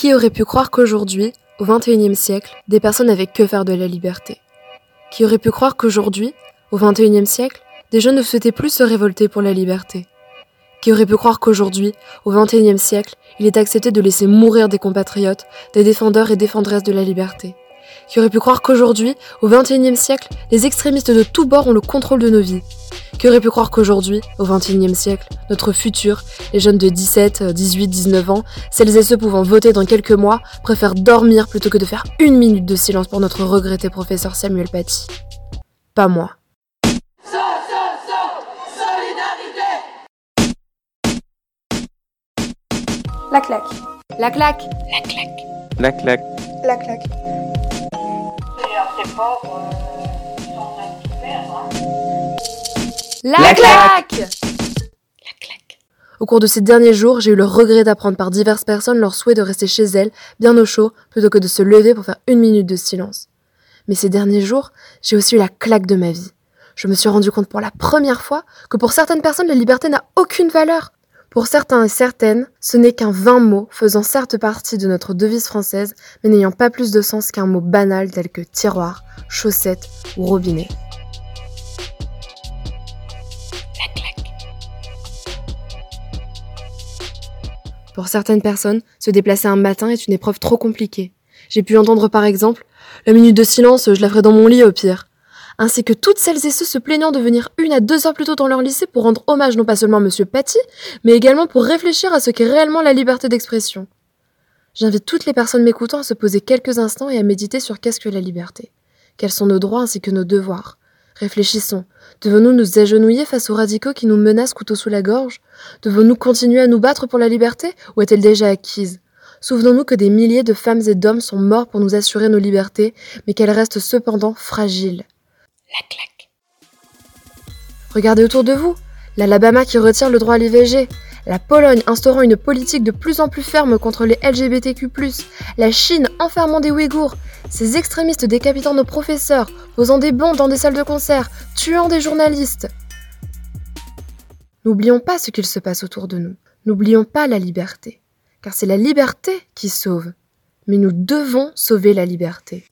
Qui aurait pu croire qu'aujourd'hui, au XXIe siècle, des personnes n'avaient que faire de la liberté? Qui aurait pu croire qu'aujourd'hui, au XXIe siècle, des jeunes ne souhaitaient plus se révolter pour la liberté? Qui aurait pu croire qu'aujourd'hui, au XXIe siècle, il est accepté de laisser mourir des compatriotes, des défendeurs et défendresses de la liberté? Qui aurait pu croire qu'aujourd'hui, au XXIe siècle, les extrémistes de tous bords ont le contrôle de nos vies? Qui aurait pu croire qu'aujourd'hui, au XXIe siècle, notre futur, les jeunes de 17, 18, 19 ans, celles et ceux pouvant voter dans quelques mois, préfèrent dormir plutôt que de faire une minute de silence pour notre regretté professeur Samuel Paty Pas moi. La claque. La claque. La claque. La claque. La claque. La, claque La claque. Au cours de ces derniers jours, j'ai eu le regret d'apprendre par diverses personnes leur souhait de rester chez elles, bien au chaud, plutôt que de se lever pour faire une minute de silence. Mais ces derniers jours, j'ai aussi eu la claque de ma vie. Je me suis rendu compte pour la première fois que pour certaines personnes, la liberté n'a aucune valeur. Pour certains et certaines, ce n'est qu'un vain mot faisant certes partie de notre devise française, mais n'ayant pas plus de sens qu'un mot banal tel que tiroir, chaussette ou robinet. Pour certaines personnes, se déplacer un matin est une épreuve trop compliquée. J'ai pu entendre par exemple La minute de silence, je la ferai dans mon lit au pire. Ainsi que toutes celles et ceux se plaignant de venir une à deux heures plus tôt dans leur lycée pour rendre hommage non pas seulement à Monsieur Paty, mais également pour réfléchir à ce qu'est réellement la liberté d'expression. J'invite toutes les personnes m'écoutant à se poser quelques instants et à méditer sur qu'est-ce que la liberté? Quels sont nos droits ainsi que nos devoirs? Réfléchissons. Devons-nous nous agenouiller face aux radicaux qui nous menacent couteau sous la gorge? Devons-nous continuer à nous battre pour la liberté ou est-elle déjà acquise? Souvenons-nous que des milliers de femmes et d'hommes sont morts pour nous assurer nos libertés, mais qu'elles restent cependant fragiles. La claque. Regardez autour de vous. L'Alabama qui retire le droit à l'IVG. La Pologne instaurant une politique de plus en plus ferme contre les LGBTQ+. La Chine enfermant des Ouïghours. Ces extrémistes décapitant nos professeurs, posant des bombes dans des salles de concert, tuant des journalistes. N'oublions pas ce qu'il se passe autour de nous. N'oublions pas la liberté. Car c'est la liberté qui sauve. Mais nous devons sauver la liberté.